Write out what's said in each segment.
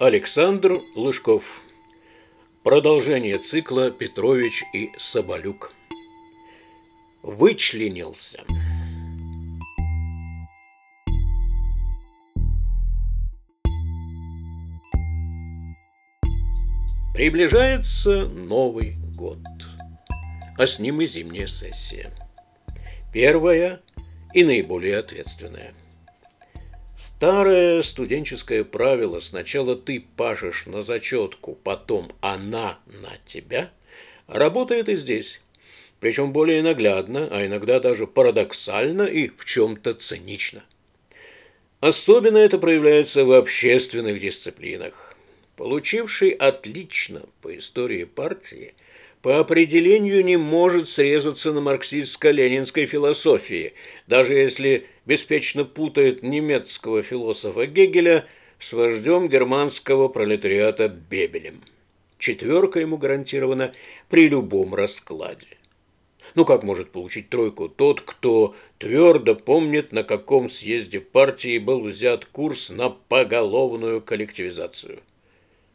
Александр Лыжков. Продолжение цикла «Петрович и Соболюк». Вычленился. Приближается Новый год, а с ним и зимняя сессия. Первая и наиболее ответственная. Старое студенческое правило «сначала ты пашешь на зачетку, потом она на тебя» работает и здесь. Причем более наглядно, а иногда даже парадоксально и в чем-то цинично. Особенно это проявляется в общественных дисциплинах. Получивший отлично по истории партии – по определению не может срезаться на марксистско-ленинской философии, даже если беспечно путает немецкого философа Гегеля с вождем германского пролетариата Бебелем. Четверка ему гарантирована при любом раскладе. Ну как может получить тройку тот, кто твердо помнит, на каком съезде партии был взят курс на поголовную коллективизацию?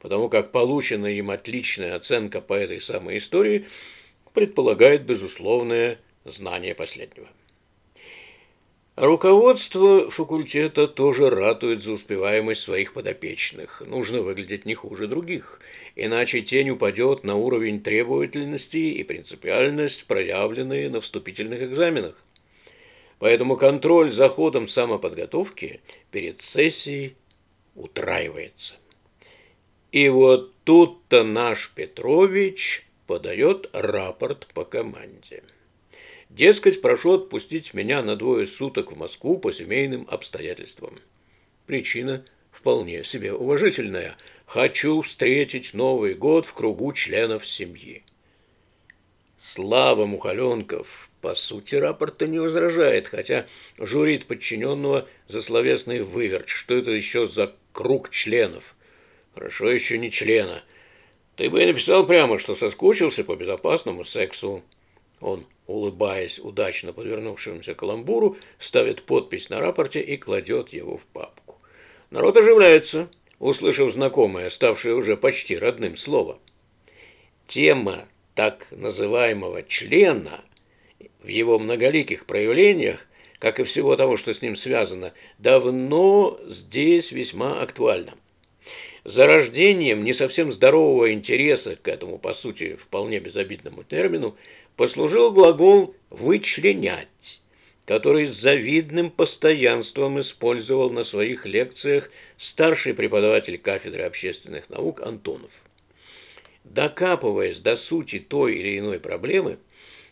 Потому как полученная им отличная оценка по этой самой истории предполагает безусловное знание последнего. Руководство факультета тоже ратует за успеваемость своих подопечных. Нужно выглядеть не хуже других, иначе тень упадет на уровень требовательности и принципиальность, проявленные на вступительных экзаменах. Поэтому контроль за ходом самоподготовки перед сессией утраивается. И вот тут-то наш Петрович подает рапорт по команде. Дескать, прошу отпустить меня на двое суток в Москву по семейным обстоятельствам. Причина вполне себе уважительная. Хочу встретить Новый год в кругу членов семьи. Слава Мухаленков по сути рапорта не возражает, хотя журит подчиненного за словесный выверт, что это еще за круг членов – Хорошо еще не члена. Ты бы написал прямо, что соскучился по безопасному сексу. Он, улыбаясь удачно подвернувшемуся каламбуру, ставит подпись на рапорте и кладет его в папку. Народ оживляется, услышав знакомое, ставшее уже почти родным слово. Тема так называемого члена в его многоликих проявлениях, как и всего того, что с ним связано, давно здесь весьма актуальна зарождением не совсем здорового интереса к этому, по сути, вполне безобидному термину, послужил глагол «вычленять», который с завидным постоянством использовал на своих лекциях старший преподаватель кафедры общественных наук Антонов. Докапываясь до сути той или иной проблемы,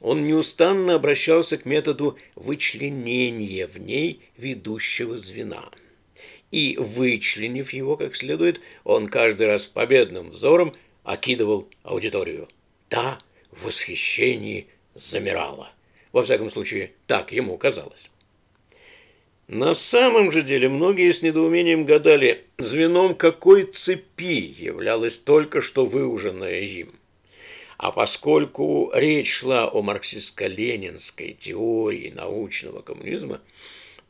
он неустанно обращался к методу вычленения в ней ведущего звена – и, вычленив его как следует, он каждый раз победным взором окидывал аудиторию. Та в восхищении замирала. Во всяком случае, так ему казалось. На самом же деле многие с недоумением гадали, звеном какой цепи являлось только что выуженное им. А поскольку речь шла о марксистско-ленинской теории научного коммунизма,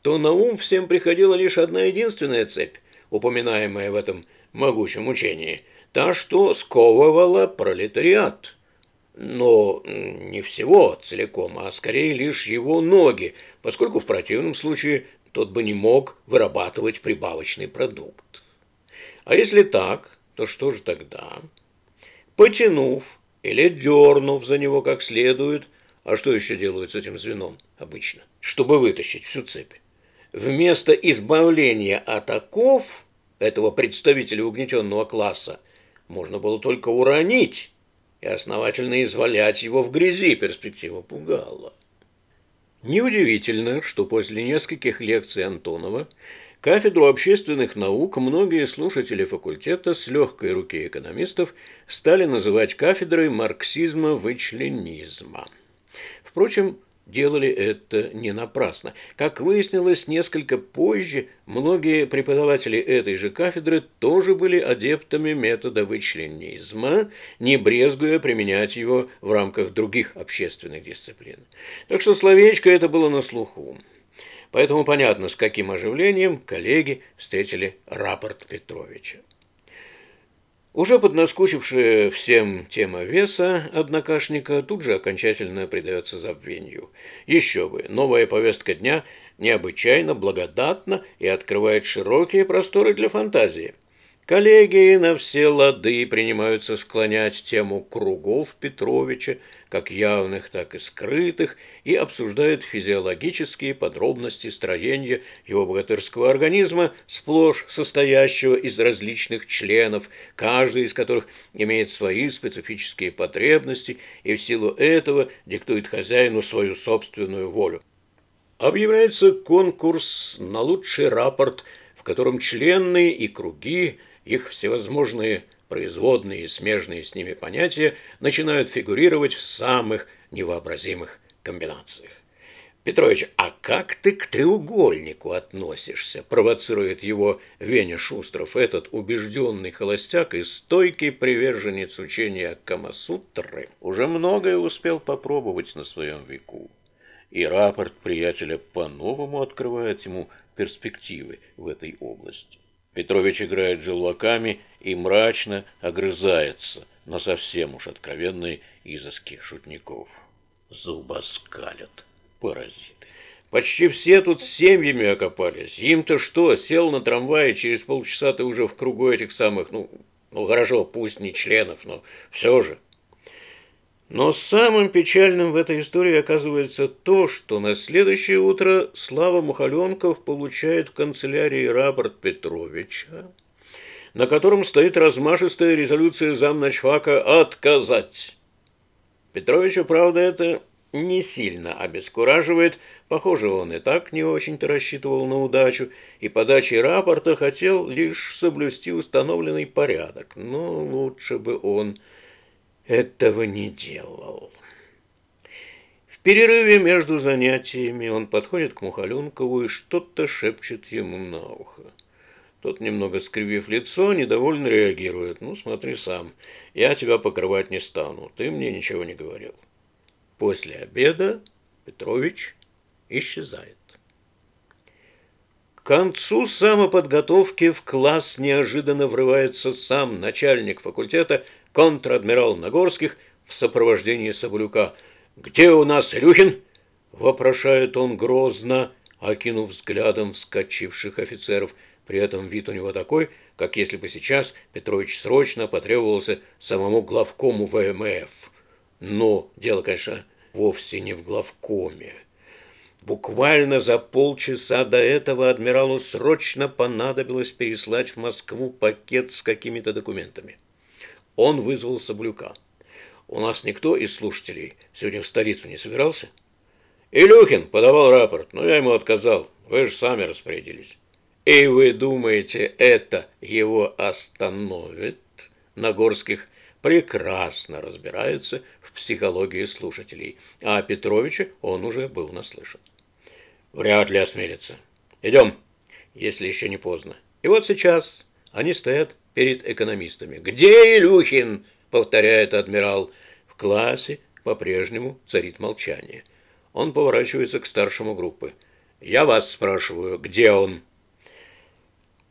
то на ум всем приходила лишь одна единственная цепь, упоминаемая в этом могучем учении, та, что сковывала пролетариат. Но не всего целиком, а скорее лишь его ноги, поскольку в противном случае тот бы не мог вырабатывать прибавочный продукт. А если так, то что же тогда? Потянув или дернув за него как следует, а что еще делают с этим звеном обычно, чтобы вытащить всю цепь? Вместо избавления от оков этого представителя угнетенного класса можно было только уронить и основательно извалять его в грязи, перспектива пугала. Неудивительно, что после нескольких лекций Антонова кафедру общественных наук многие слушатели факультета с легкой руки экономистов стали называть кафедрой марксизма-вычленизма. Впрочем, делали это не напрасно. Как выяснилось несколько позже, многие преподаватели этой же кафедры тоже были адептами метода вычленизма, не брезгуя применять его в рамках других общественных дисциплин. Так что словечко это было на слуху. Поэтому понятно, с каким оживлением коллеги встретили рапорт Петровича. Уже поднаскучившая всем тема веса однокашника тут же окончательно предается забвению. Еще бы, новая повестка дня необычайно благодатна и открывает широкие просторы для фантазии. Коллеги на все лады принимаются склонять тему кругов Петровича, как явных, так и скрытых, и обсуждают физиологические подробности строения его богатырского организма, сплошь состоящего из различных членов, каждый из которых имеет свои специфические потребности и в силу этого диктует хозяину свою собственную волю. Объявляется конкурс на лучший рапорт, в котором члены и круги – их всевозможные производные и смежные с ними понятия начинают фигурировать в самых невообразимых комбинациях. Петрович, а как ты к треугольнику относишься? Провоцирует его Веня Шустров, этот убежденный холостяк и стойкий приверженец учения Камасутры. Уже многое успел попробовать на своем веку. И рапорт приятеля по-новому открывает ему перспективы в этой области. Петрович играет желваками и мрачно огрызается на совсем уж откровенные изыски шутников. Зубоскалят, паразиты. Почти все тут с семьями окопались. Им-то что, сел на трамвае, через полчаса ты уже в кругу этих самых, ну, ну хорошо, пусть не членов, но все же. Но самым печальным в этой истории оказывается то, что на следующее утро Слава Мухаленков получает в канцелярии рапорт Петровича, на котором стоит размашистая резолюция замначфака «Отказать». Петровича, правда, это не сильно обескураживает. Похоже, он и так не очень-то рассчитывал на удачу, и подачей рапорта хотел лишь соблюсти установленный порядок. Но лучше бы он этого не делал. В перерыве между занятиями он подходит к Мухаленкову и что-то шепчет ему на ухо. Тот, немного скривив лицо, недовольно реагирует. «Ну, смотри сам, я тебя покрывать не стану, ты мне ничего не говорил». После обеда Петрович исчезает. К концу самоподготовки в класс неожиданно врывается сам начальник факультета контр-адмирал Нагорских в сопровождении Соболюка. «Где у нас Илюхин?» – вопрошает он грозно, окинув взглядом вскочивших офицеров. При этом вид у него такой, как если бы сейчас Петрович срочно потребовался самому главкому ВМФ. Но дело, конечно, вовсе не в главкоме. Буквально за полчаса до этого адмиралу срочно понадобилось переслать в Москву пакет с какими-то документами. Он вызвал Соблюка. У нас никто из слушателей сегодня в столицу не собирался? Илюхин подавал рапорт, но я ему отказал. Вы же сами распорядились. И вы думаете, это его остановит? Нагорских прекрасно разбирается в психологии слушателей, а Петровича он уже был наслышан. Вряд ли осмелится. Идем, если еще не поздно. И вот сейчас они стоят перед экономистами. «Где Илюхин?» – повторяет адмирал. В классе по-прежнему царит молчание. Он поворачивается к старшему группы. «Я вас спрашиваю, где он?»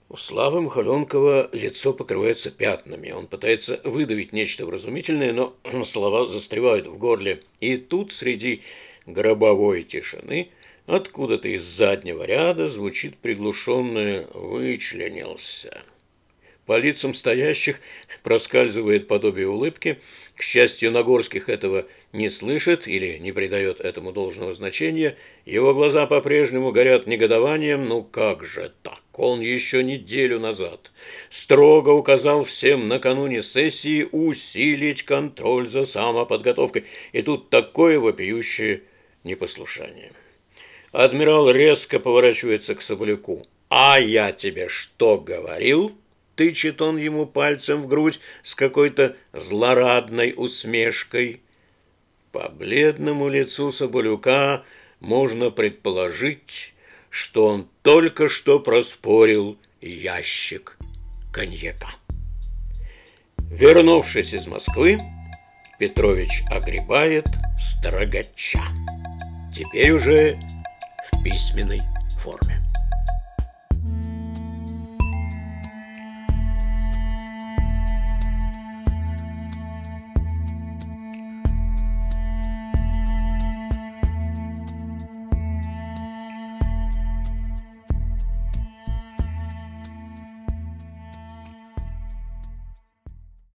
У Славы Махаленкова лицо покрывается пятнами. Он пытается выдавить нечто вразумительное, но слова застревают в горле. И тут среди гробовой тишины откуда-то из заднего ряда звучит приглушенное «вычленился». По лицам стоящих проскальзывает подобие улыбки. К счастью, Нагорских этого не слышит или не придает этому должного значения. Его глаза по-прежнему горят негодованием. Ну как же так? Он еще неделю назад строго указал всем накануне сессии усилить контроль за самоподготовкой. И тут такое вопиющее непослушание. Адмирал резко поворачивается к Соболяку. «А я тебе что говорил?» Тычет он ему пальцем в грудь с какой-то злорадной усмешкой. По бледному лицу Соболюка можно предположить, что он только что проспорил ящик коньяка. Вернувшись из Москвы, Петрович огребает строгача. Теперь уже в письменной